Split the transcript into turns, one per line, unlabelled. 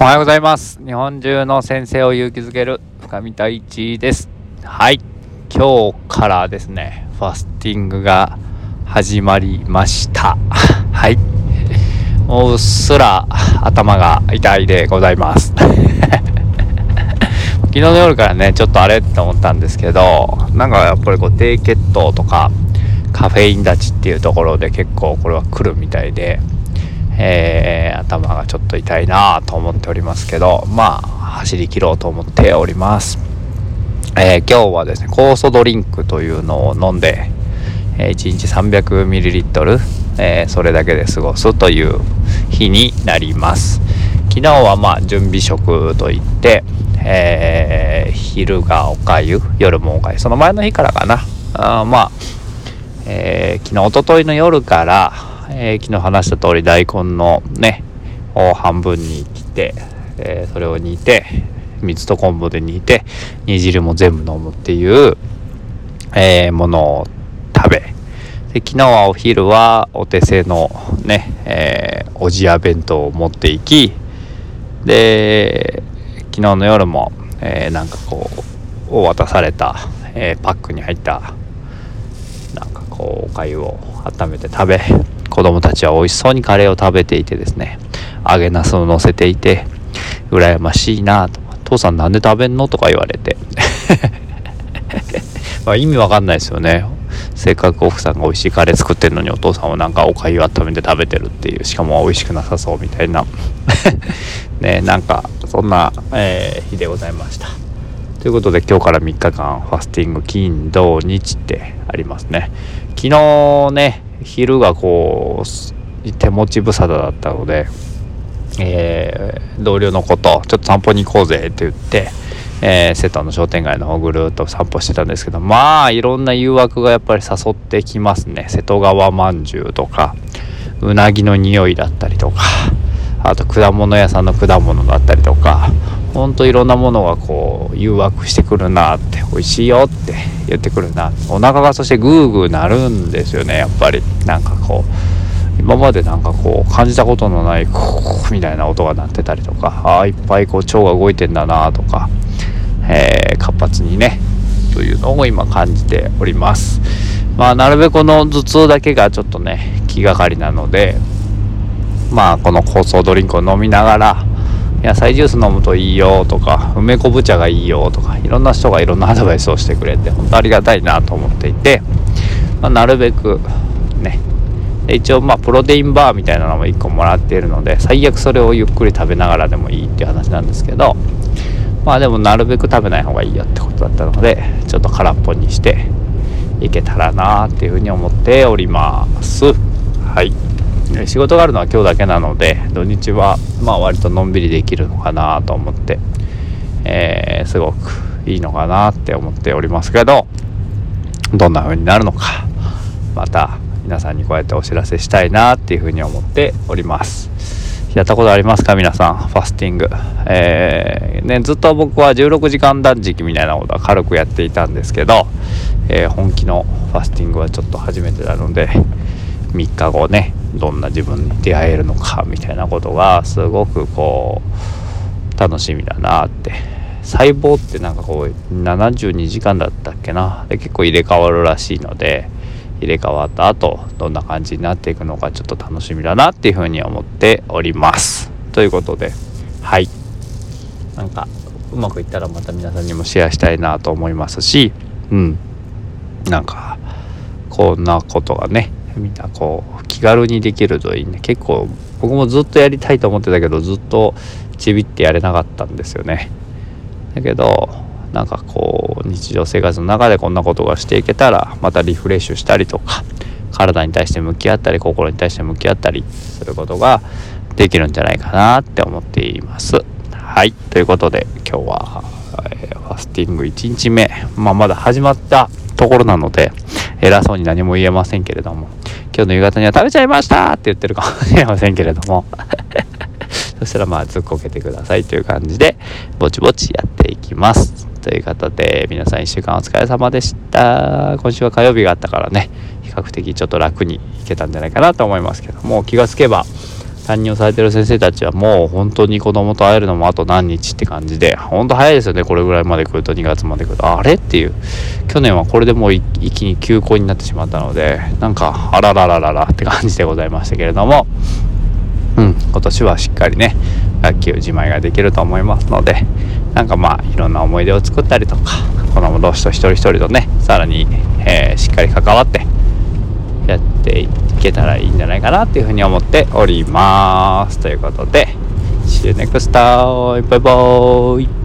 おはようございます。日本中の先生を勇気づける深見太一です。はい。今日からですねファスティングが始まりました。はい。もううっすら頭が痛いでございます。昨日の夜からねちょっとあれって思ったんですけどなんかやっぱりこう低血糖とかカフェイン立ちっていうところで結構これは来るみたいで、えー、頭がちょっと痛いなと思っておりますけどまあ走り切ろうと思っております、えー、今日はですね酵素ドリンクというのを飲んで、えー、1日 300ml、えー、それだけで過ごすという日になります。昨日はまあ準備食といって、えー、昼がおかゆ夜もおかゆその前の日からかな。あまあえー、昨日おとといの夜から、えー、昨日話した通り大根のねを半分に切って、えー、それを煮て水と昆布で煮て煮汁も全部飲むっていう、えものを食べ。で昨日はお昼はお手製のね、えおじや弁当を持っていきで昨日の夜も、えなんかこう渡された、えパックに入ったなんかこうおかゆを温めて食べ子供たちは美味しそうにカレーを食べていてですね揚げなすを乗せていて羨ましいなと。父さんなんで食べんのとか言われて。まあ意味わかんないですよね。せっかく奥さんが美味しいカレー作ってるのにお父さんはなんかおかゆ温めて食べてるっていうしかも美味しくなさそうみたいな。ねなんかそんな、えー、日でございました。ということで今日から3日間ファスティング金土日ってありますね。昨日ね昼がこう手持ち無沙汰だったので、えー、同僚の子とちょっと散歩に行こうぜって言って、えー、瀬戸の商店街の方ぐるっと散歩してたんですけどまあいろんな誘惑がやっぱり誘ってきますね。瀬戸川まんじゅうとかうなぎの匂いだったりとかあと果物屋さんの果物だったりとかほんといろんなものがこう誘惑してくるなって美味しいよって言ってくるな。お腹がそしてグーグーなるんですよねやっぱり。なんかこう今までなんかこう感じたことのないコーみたいな音が鳴ってたりとかああいっぱいこう腸が動いてんだなとか、えー、活発にねというのを今感じております。まあなるべくこの頭痛だけがちょっとね気がかりなのでまあこの酵素ドリンクを飲みながら野菜ジュース飲むといいよとか梅昆布茶がいいよとかいろんな人がいろんなアドバイスをしてくれて本当ありがたいなと思っていて、まあ、なるべくね。一応まあプロテインバーみたいなのも1個もらっているので最悪それをゆっくり食べながらでもいいっていう話なんですけどまあでもなるべく食べない方がいいよってことだったのでちょっと空っぽにしていけたらなっていうふうに思っております。はい。仕事があるのは今日だけなので土日はまあ割とのんびりできるのかなと思って、えー、すごくいいのかなって思っておりますけどどんな風になるのかまた皆さんにこうやってお知らせしたいなっていうふうに思っております。やったことありますか？皆さんファスティング。えー、ねずっと僕は16時間断食みたいなことは軽くやっていたんですけど、えー、本気のファスティングはちょっと初めてなので3日後ねどんな自分に出会えるのかみたいなことがすごくこう楽しみだなって。細胞ってなんかこう72時間だったっけな？で結構入れ替わるらしいので入れ替わった後どんな感じになっていくのかちょっと楽しみだなっていうふうに思っております。ということではい。なんかうまくいったらまた皆さんにもシェアしたいなと思いますしうん。なんかこんなことがねみんなこう気軽にできるといいね。結構僕もずっとやりたいと思ってたけどずっとちびってやれなかったんですよね。だけどなんかこう日常生活の中でこんなことがしていけたらまたリフレッシュしたりとか体に対して向き合ったり心に対して向き合ったりすることができるんじゃないかなって思っています。はい。ということで今日は、えー、ファスティング1日目、まあ、まだ始まったところなので偉そうに何も言えませんけれども。今日の夕方には食べちゃいましたって言ってるかも。しれませんけれども。そしたらまあずっこけてくださいという感じでぼちぼちやっていきます。ということで皆さん1週間お疲れ様でした。今週は火曜日があったからね比較的ちょっと楽にいけたんじゃないかなと思いますけども気がつけば担任をされてる先生たちはもう本当に子供と会えるのもあと何日って感じで本当早いですよねこれぐらいまで来ると2月まで来ると。あれっていう。去年はこれでもう一気に休校になってしまったのでなんかあらららららって感じでございましたけれども。うん今年はしっかりね学級自前ができると思いますのでなんかまあいろんな思い出を作ったりとか子供同士と一人一人とねさらに、えー、しっかり関わってやっていってけたらいいんじゃないかなっていうふうに思っておりますということで See you next time! バイバーイ